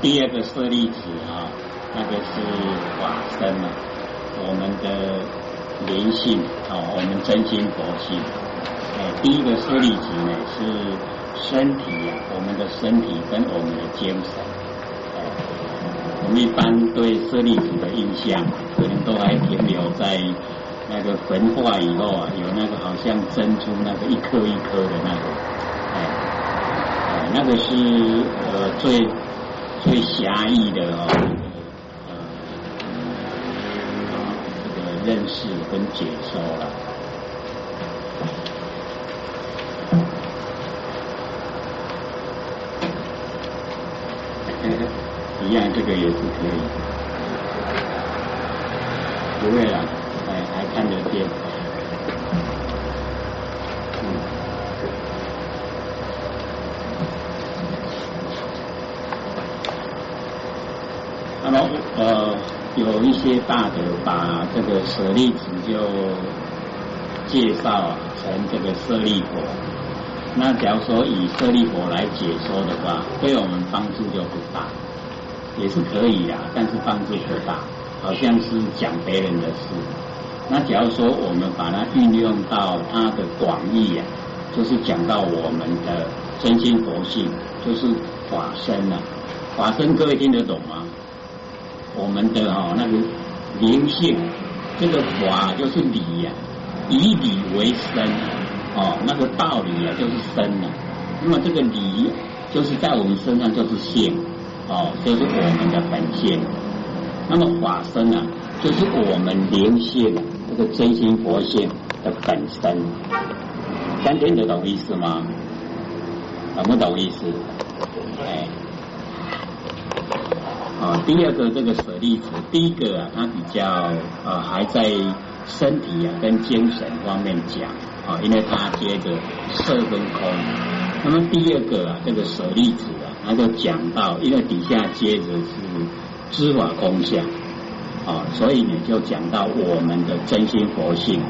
第二个舍利子啊，那个是法身嘛，我们的灵性哦，我们真心佛性。哎，第一个舍利子呢是身体呀，我们的身体跟我们的精神。哎，我们一般对舍利子的印象，可能都还停留在那个焚化以后啊，有那个好像珍珠那个一颗一颗的那个，哎，哎，那个是呃最。最狭义的哦，呃，这个认识跟解说了，一样，这个也是可以，不会了，哎，还看得见。那么呃，有一一些大德把这个舍利子就介绍成这个舍利佛。那假如说以舍利佛来解说的话，对我们帮助就不大，也是可以啊，但是帮助不大，好像是讲别人的事。那假如说我们把它运用到它的广义啊，就是讲到我们的真心佛性，就是法身啊。法身各位听得懂吗？我们的哈那个灵性，这个法就是理呀，以理为生，哦，那个道理啊就是生了。那么这个理就是在我们身上就是性，哦，就是我们的本性。那么法身啊，就是我们灵性这个真心佛性的本身。三听得懂意思吗？懂不懂意思？哎。啊，第二个这个舍利子，第一个啊，它比较啊还在身体啊跟精神方面讲啊，因为它接着色跟空。那么第二个啊，这个舍利子啊，它就讲到，因为底下接着是知法空相啊，所以呢就讲到我们的真心佛性。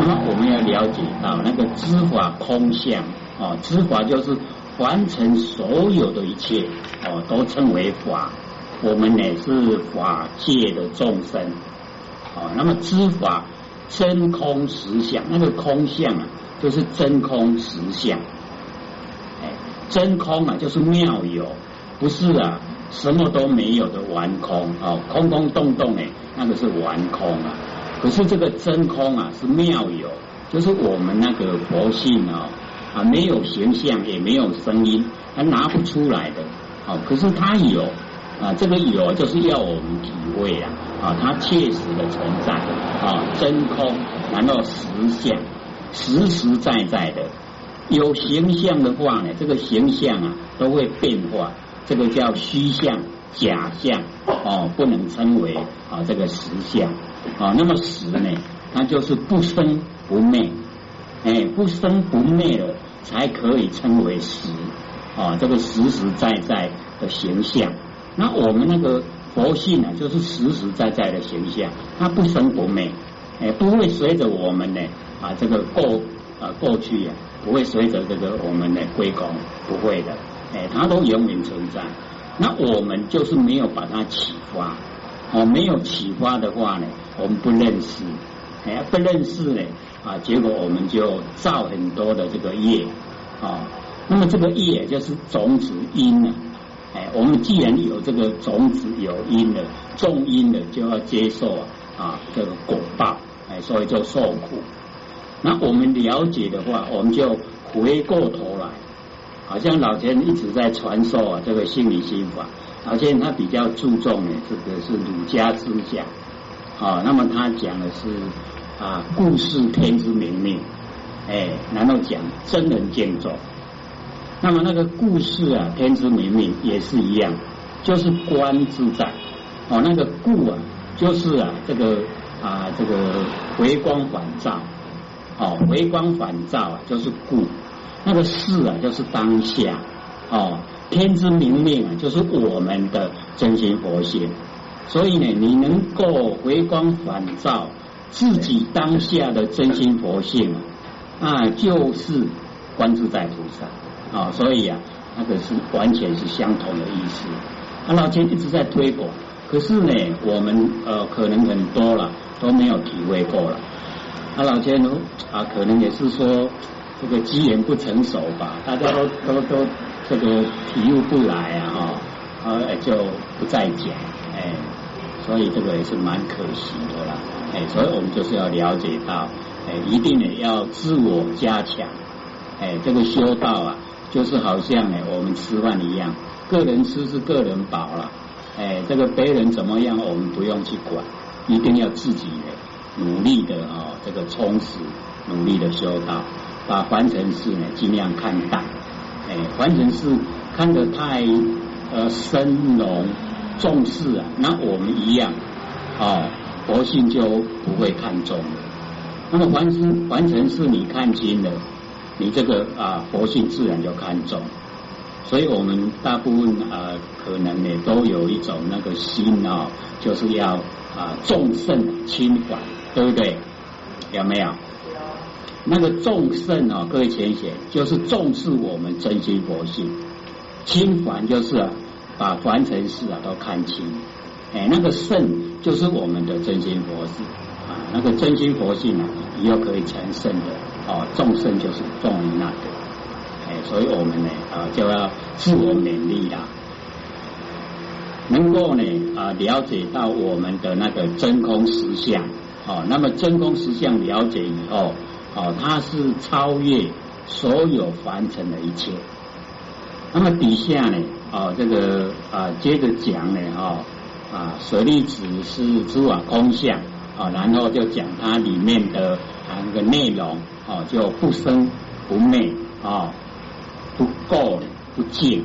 那么我们要了解到那个知法空相啊，知法就是完成所有的一切。哦，都称为法，我们呢是法界的众生。哦，那么知法真空实相，那个空相啊，就是真空实相。哎，真空啊，就是妙有，不是啊，什么都没有的完空。哦，空空洞洞哎，那个是完空啊。可是这个真空啊，是妙有，就是我们那个佛性啊，啊，没有形象，也没有声音，还拿不出来的。哦，可是它有啊，这个有就是要我们体会啊，啊，它切实的存在啊，真空，然后实相，实实在在的有形象的话呢，这个形象啊都会变化，这个叫虚像、假象哦，不能称为啊这个实相啊。那么实呢，它就是不生不灭，不生不灭了才可以称为实。啊，这个实实在在的形象，那我们那个佛性呢，就是实实在在的形象，它不生不灭，哎，不会随着我们呢啊这个过啊过去呀，不会随着这个我们的归功，不会的，哎，它都永远存在。那我们就是没有把它启发，哦，没有启发的话呢，我们不认识，哎，不认识呢啊，结果我们就造很多的这个业啊。那么这个业就是种子因了，哎，我们既然有这个种子有因了，种因了就要接受啊这个果报，哎，所以就受苦。那我们了解的话，我们就回过头来，好像老钱一直在传授啊这个心理心法，老钱他比较注重的这个是儒家思想，啊，那么他讲的是啊故事天之明命，哎，然后讲真人见状。那么那个故事啊，天之明命也是一样，就是观自在哦。那个故啊，就是啊这个啊这个回光返照哦，回光返照啊就是故。那个事啊就是当下哦，天之明命啊就是我们的真心佛性。所以呢，你能够回光返照自己当下的真心佛性啊，就是观自在菩萨。啊，所以啊，那个是完全是相同的意思。啊，老千一直在推广，可是呢，我们呃可能很多了都没有体会过了。啊，老千呢啊，可能也是说这个机缘不成熟吧，大家都都都这个体悟不来啊哈，啊就不再讲，哎，所以这个也是蛮可惜的啦，所以我们就是要了解到，哎，一定呢要自我加强，哎，这个修道啊。就是好像呢，我们吃饭一样，个人吃是个人饱了，哎，这个别人怎么样，我们不用去管，一定要自己努力的哦，这个充实，努力的修道，把凡尘事呢尽量看淡，哎，凡尘事看得太呃深浓重视啊，那我们一样哦，佛性就不会看重了。那么凡尘凡尘事你看清了。你这个啊，佛性自然就看重，所以我们大部分啊，可能呢都有一种那个心啊，就是要啊重圣轻缓，对不对？有没有？那个重圣啊，各位浅显，就是重视我们真心佛性；轻缓就是啊，把凡尘事啊都看清。哎，那个圣就是我们的真心佛性啊，那个真心佛性啊，以后可以成圣的。哦，众生就是重于那个，哎，所以我们呢啊就要自我勉励啦，能够呢啊了解到我们的那个真空实相，哦，那么真空实相了解以后，哦，它是超越所有凡尘的一切。那么底下呢，哦，这个啊接着讲呢，哦啊舍利子是诸法空相，啊，然后就讲它里面的啊那个内容。哦，就不生不灭啊，不垢不净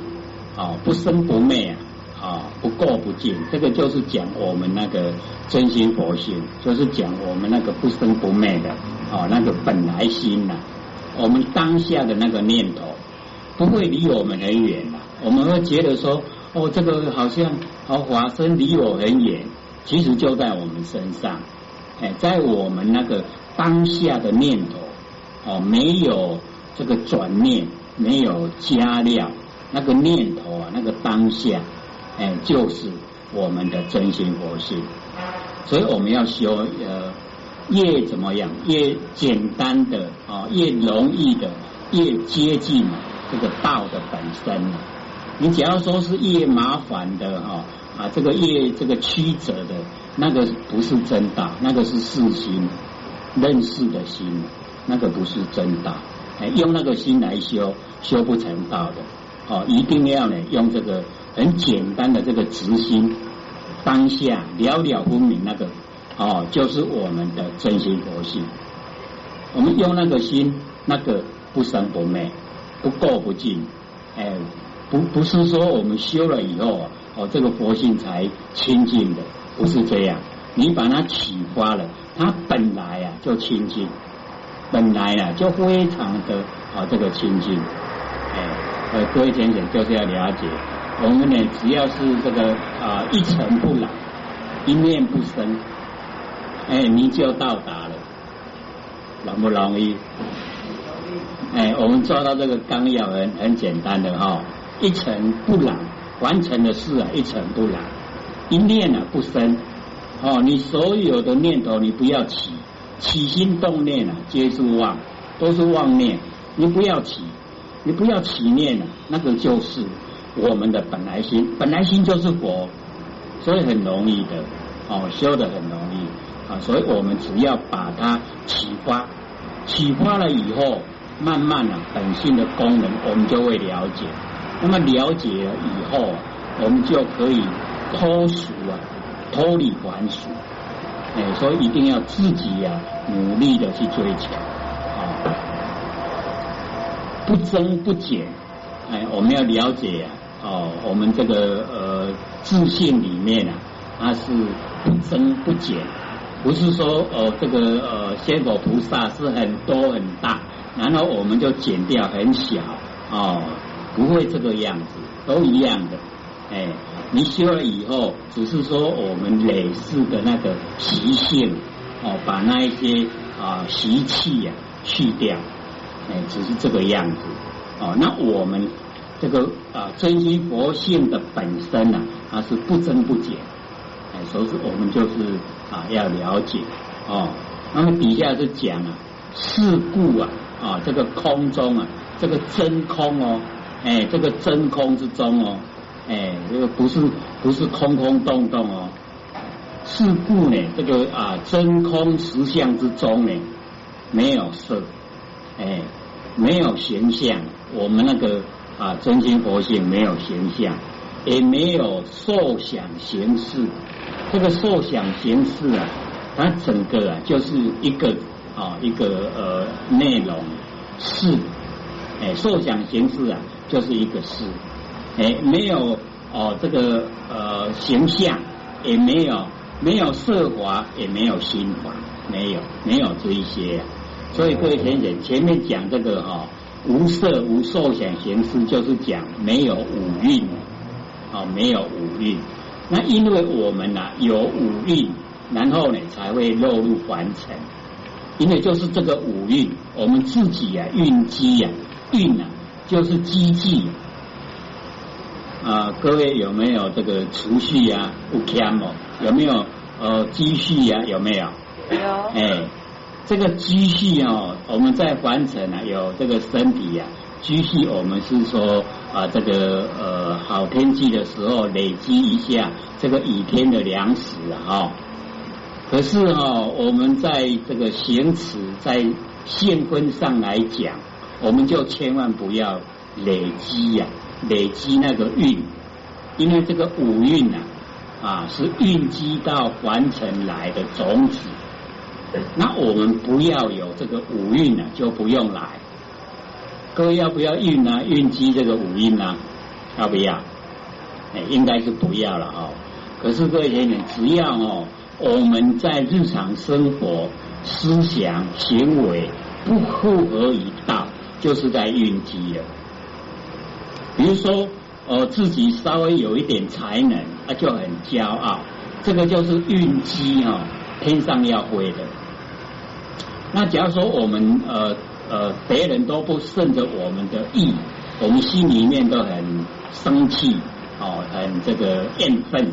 啊，不生不灭啊，啊，不垢不净，这个就是讲我们那个真心佛性，就是讲我们那个不生不灭的啊，那个本来心呐，我们当下的那个念头不会离我们很远的，我们会觉得说，哦，这个好像哦，华生离我很远，其实就在我们身上，哎，在我们那个当下的念头。哦，没有这个转念，没有加料，那个念头啊，那个当下，哎，就是我们的真心佛性。所以我们要修呃，越怎么样，越简单的啊，越容易的，越接近这个道的本身。你只要说是越麻烦的哈啊，这个越这个曲折的，那个不是真道，那个是世心认识的心。那个不是真道，哎，用那个心来修，修不成道的。哦，一定要呢，用这个很简单的这个直心，当下了了分明那个，哦，就是我们的真心佛性。我们用那个心，那个不生不灭，不垢不净，哎，不不是说我们修了以后，哦，这个佛性才清净的，不是这样。你把它启发了，它本来啊就清净。本来啊，就非常的啊，这个清净，哎，呃，各位先生就是要了解，我们呢，只要是这个啊，一尘不染，一念不生，哎，你就到达了，容不容易？哎，我们做到这个纲要很很简单的哈，一尘不染，完成的事啊，一尘不染，一念啊不生，哦，你所有的念头你不要起。起心动念啊，皆是妄，都是妄念。你不要起，你不要起念啊，那个就是我们的本来心，本来心就是佛，所以很容易的哦，修的很容易啊。所以我们只要把它启发，启发了以后，慢慢啊，本性的功能我们就会了解。那么了解以后，我们就可以脱俗啊，脱离凡俗。哎，所以一定要自己呀，努力的去追求啊，不增不减。哎，我们要了解呀，哦，我们这个呃自信里面啊，它是不增不减，不是说哦这个呃仙佛菩萨是很多很大，然后我们就减掉很小哦，不会这个样子，都一样的。哎，你修了以后，只是说我们累世的那个习性哦，把那一些啊习气呀去掉，哎，只是这个样子哦。那我们这个啊真心佛性的本身呢，它是不增不减，哎，所以我们就是啊要了解哦。那么底下是讲啊，事故啊啊这个空中啊，这个真空哦，哎，这个真空之中哦，哎，这个不是不是空空洞洞哦。事故呢，这个啊真空实相之中呢，没有色，哎，没有形象。我们那个啊真心佛性没有形象，也没有受想行识。这个受想行识啊，它整个啊就是一个啊一个呃内容是，哎，受想行识啊就是一个事，哎，没有哦这个呃形象，也没有。没有色华，也没有心华，没有没有这一些，所以各位先生，前面讲这个哈，无色无受想行识，就是讲没有五蕴，啊，没有五蕴。那因为我们呢有五蕴，然后呢才会落入凡尘，因为就是这个五蕴，我们自己啊运机呀，运啊就是机器。啊，各位有没有这个储蓄呀？不欠哦？有没有呃积蓄呀？有没有？有。哎，这个积蓄哦，我们在凡尘啊，有这个身体呀，积蓄我们是说啊，这个呃好天气的时候累积一下这个雨天的粮食啊。哈。可是哈，我们在这个行持在现分上来讲，我们就千万不要累积呀。累积那个运，因为这个五运呐，啊是运积到凡尘来的种子。那我们不要有这个五运呢，就不用来。各位要不要运呢？运积这个五运呢？要不要？哎，应该是不要了哦。可是各位先生，只要哦，我们在日常生活、思想、行为不符合一道，就是在运积了。比如说，呃，自己稍微有一点才能，啊，就很骄傲，这个就是运机哈，天上要飞的。那假如说我们呃呃，别人都不顺着我们的意，我们心里面都很生气，哦，很这个厌愤，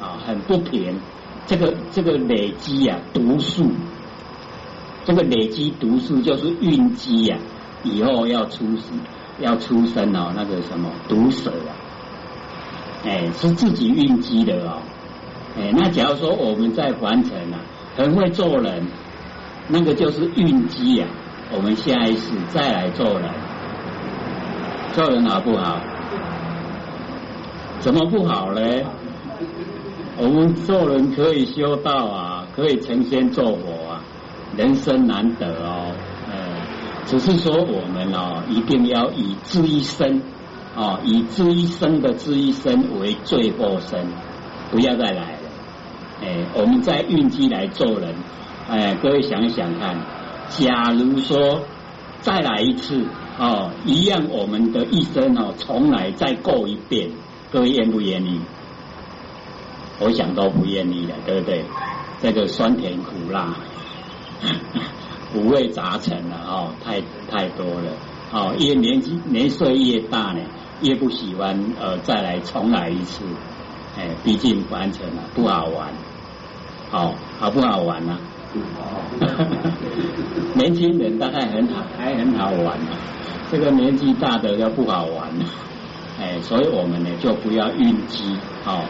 啊，很不平，这个这个累积呀，毒素，这个累积毒素就是运机呀，以后要出事。要出生哦，那个什么毒蛇啊，哎，是自己运机的哦，哎，那假如说我们在凡尘啊，很会做人，那个就是运机啊，我们下一世再来做人，做人好不好？怎么不好呢？我们做人可以修道啊，可以成仙做佛啊，人生难得哦。只是说我们哦，一定要以知一生哦，以知一生的知一生为最后生，不要再来了。哎，我们在运机来做人，哎，各位想一想看，假如说再来一次哦，一样我们的一生哦，重来再过一遍，各位愿不愿意？我想都不愿意了，对不对？这个酸甜苦辣。五味杂陈了哦，太太多了。哦，越年纪年岁越大呢，越不喜欢呃再来重来一次，哎，毕竟完成了不好玩，好好不好玩呢？年轻人大概很好，还很好玩呢，这个年纪大的就不好玩了，哎，所以我们呢就不要运机哦，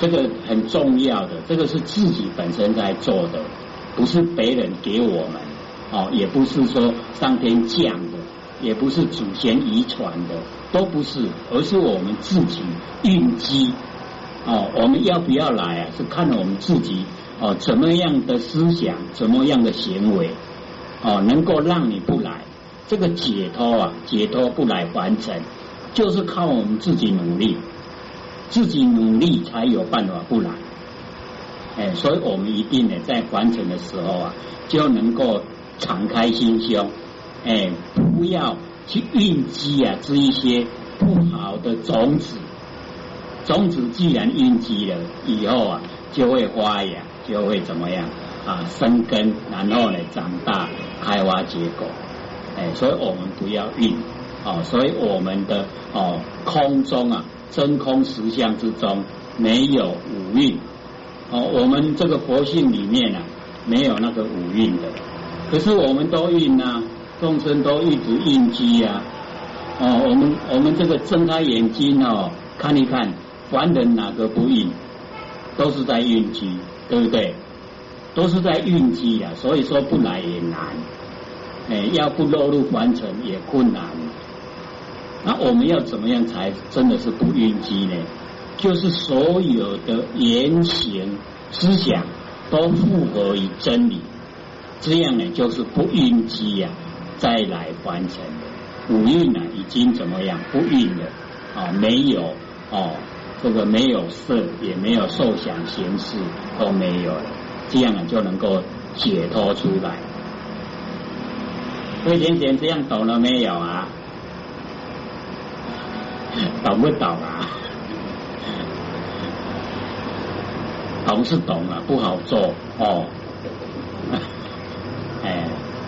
这个很重要的，这个是自己本身在做的，不是别人给我们。哦，也不是说上天降的，也不是祖先遗传的，都不是，而是我们自己运机。哦，我们要不要来啊？是看我们自己哦，怎么样的思想，怎么样的行为，哦，能够让你不来。这个解脱啊，解脱不来完成，就是靠我们自己努力，自己努力才有办法不来。哎，所以我们一定呢，在完成的时候啊，就能够。敞开心胸，哎，不要去运积啊，这一些不好的种子。种子既然运积了，以后啊就会发芽，就会怎么样啊生根，然后呢长大开花结果。哎，所以我们不要运，哦，所以我们的哦空中啊真空实相之中没有五蕴哦，我们这个佛性里面啊没有那个五蕴的，可是我们都蕴呐，众生都一直蕴机啊哦，我们我们这个睁开眼睛哦看一看，凡人哪个不蕴，都是在蕴机，对不对？都是在蕴机啊，所以说不来也难，哎，要不落入凡尘也困难。那我们要怎么样才真的是不晕机呢？就是所有的言行思想都符合于真理，这样呢就是不晕机呀，再来完成的五运呢已经怎么样不晕了啊？没有哦，这个没有色，也没有受想行识都没有了，这样呢就能够解脱出来。魏先贤这样懂了没有啊？懂不懂啊？懂是懂了，不好做哦。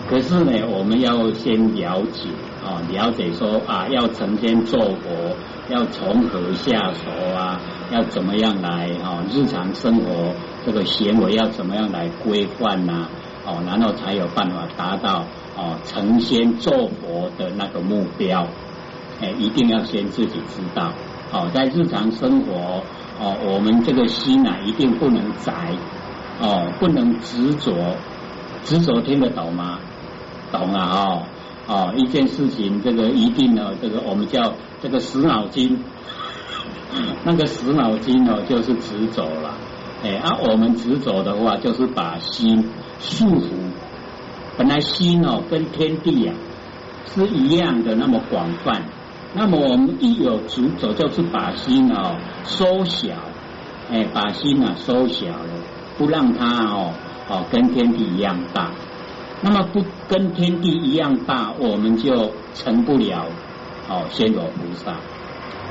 可是呢，我们要先了解啊，了解说啊，要成天做佛，要从何下手啊？要怎么样来啊？日常生活这个行为要怎么样来规范呐？哦，然后才有办法达到哦成仙做佛的那个目标。哎，一定要先自己知道，哦，在日常生活，哦，我们这个心呢，一定不能宅，哦，不能执着，执着听得懂吗？懂啊，哦，哦，一件事情，这个一定呢，这个我们叫这个死脑筋，那个死脑筋哦，就是执着了，哎，啊，我们执着的话，就是把心束缚，本来心哦，跟天地呀是一样的，那么广泛。那么我们一有主走，就是把心哦缩小，哎，把心啊缩小了，不让它哦哦跟天地一样大。那么不跟天地一样大，我们就成不了哦仙罗菩萨。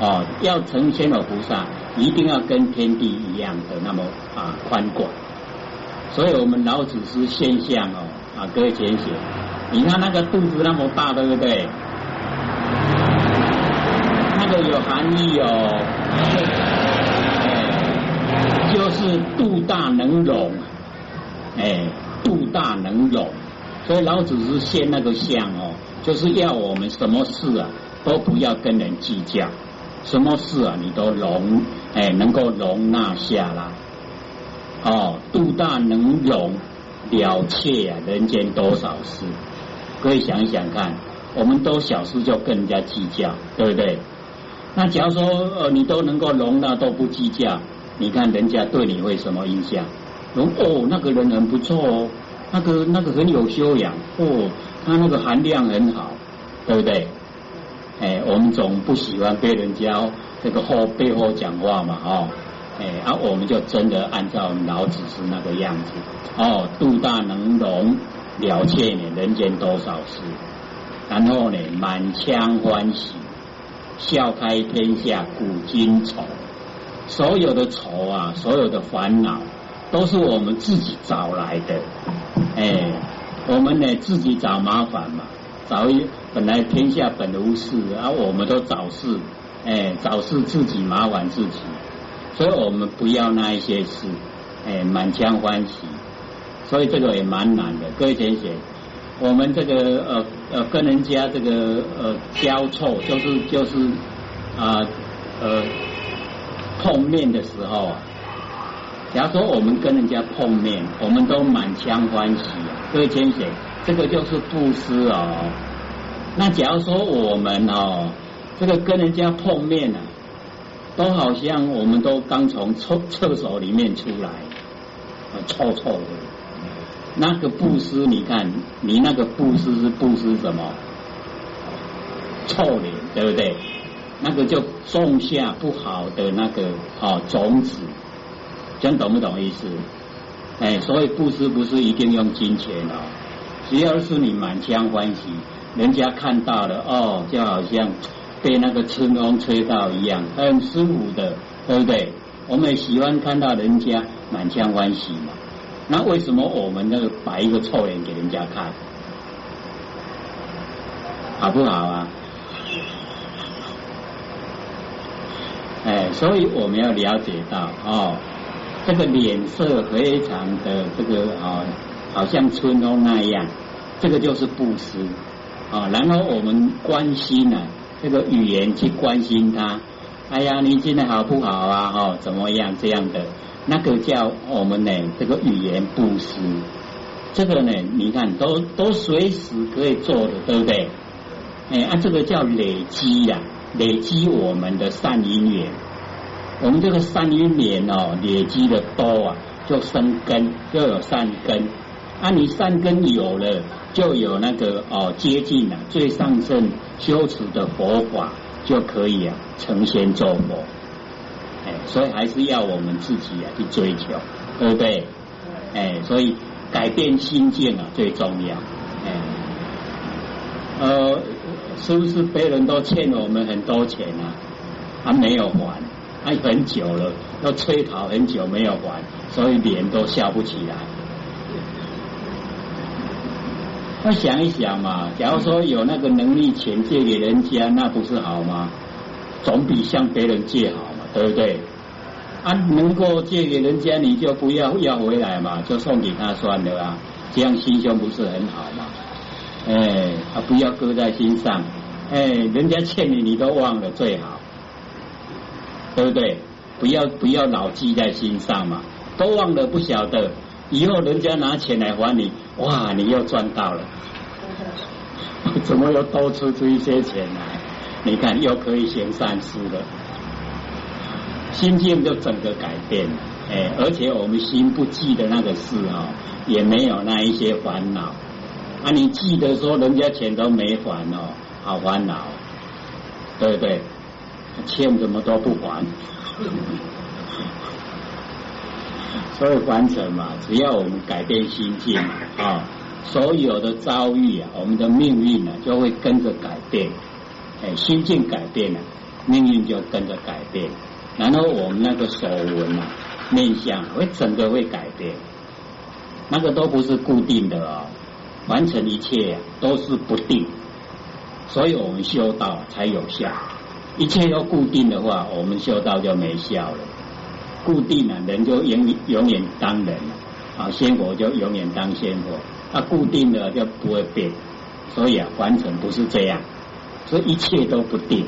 哦，要成仙罗菩萨，一定要跟天地一样的那么啊宽广。所以我们老子是现象哦啊，各位姐姐，你看那个肚子那么大，对不对？那个有含义哦，就是肚大能容，哎，肚大能容，所以老子是现那个相哦，就是要我们什么事啊都不要跟人计较，什么事啊你都容，哎，能够容纳下来，哦，肚大能容了却啊人间多少事，可以想一想看，我们都小事就跟人家计较，对不对？那假如说呃你都能够容纳都不计较，你看人家对你会什么印象？容哦那个人很不错哦，那个那个很有修养哦，他那个含量很好，对不对？哎，我们总不喜欢被人家这个后背后讲话嘛哦，哎啊我们就真的按照老子是那个样子哦，肚大能容了却呢人间多少事，然后呢满腔欢喜。笑开天下古今愁，所有的愁啊，所有的烦恼，都是我们自己找来的。哎，我们呢自己找麻烦嘛，找一本来天下本无事，而我们都找事，哎，找事自己麻烦自己，所以我们不要那一些事，哎，满腔欢喜，所以这个也蛮难的，各位姐姐。我们这个呃呃跟人家这个呃交错，就是就是啊呃碰面的时候啊，假如说我们跟人家碰面，我们都满腔欢喜，各位天贤，这个就是布施哦。那假如说我们哦这个跟人家碰面啊，都好像我们都刚从厕厕所里面出来，臭臭的。那个布施，你看，你那个布施是布施什么？臭脸，对不对？那个就种下不好的那个哦种子，先懂不懂意思？哎，所以布施不是一定用金钱哦，只要是你满腔欢喜，人家看到了哦，就好像被那个春风吹到一样，很舒服的，对不对？我们喜欢看到人家满腔欢喜嘛。那为什么我们那个摆一个臭脸给人家看？好不好啊？哎，所以我们要了解到哦。这个脸色非常的这个啊，好像春风那样，这个就是布施啊。然后我们关心呢，这个语言去关心他。哎呀，你今天好不好啊？哦，怎么样？这样的那个叫我们呢，这个语言布施。这个呢，你看都都随时可以做的，对不对？哎，啊，这个叫累积呀，累积我们的善因缘。我们这个善因缘哦，累积的多啊，就生根，就有善根。啊，你善根有了，就有那个哦，接近了最上圣修持的佛法，就可以啊，成仙做佛。哎，所以还是要我们自己啊去追求，对不对？哎，所以。改变心境啊，最重要。哎，呃，是不是别人都欠我们很多钱啊？还没有还，还很久了，要催讨很久没有还，所以脸都笑不起来。那想一想嘛，假如说有那个能力，钱借给人家，那不是好吗？总比向别人借好嘛，对不对？啊，能够借给人家，你就不要要回来嘛，就送给他算了啊，这样心胸不是很好嘛？哎，啊，不要搁在心上，哎，人家欠你你都忘了最好，对不对？不要不要老记在心上嘛，都忘了不晓得，以后人家拿钱来还你，哇，你又赚到了，怎么又多出出一些钱来？你看又可以行善事了。心境就整个改变了，哎，而且我们心不记得那个事哦，也没有那一些烦恼。啊，你记得说人家钱都没还哦，好烦恼，对不对？欠怎么都不还，所以凡尘嘛，只要我们改变心境啊，所有的遭遇啊，我们的命运呢，就会跟着改变。哎，心境改变了，命运就跟着改变。然后我们那个手纹啊，面相会整个会改变，那个都不是固定的哦，完成一切都是不定，所以我们修道才有效。一切都固定的话，我们修道就没效了。固定了，人就永永远当人了，啊，仙佛就永远当仙佛。啊，固定的就不会变，所以啊，完成不是这样，所以一切都不定，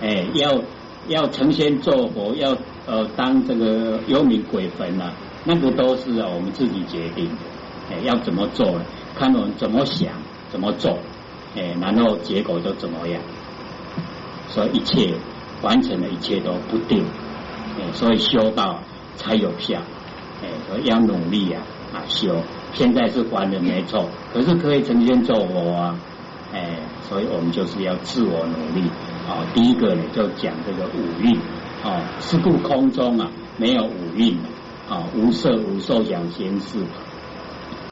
哎，要。要成仙做佛，要呃当这个幽冥鬼魂啊，那个都是我们自己决定的。哎，要怎么做，看我们怎么想，怎么做，哎，然后结果就怎么样。所以一切完成的一切都不定，哎，所以修道才有效。哎，所以要努力呀啊修。现在是还的没错，可是可以成仙做佛啊。哎，所以我们就是要自我努力。啊，第一个呢，就讲这个五蕴。啊，是故空中啊，没有五蕴。啊，无色无受想行识，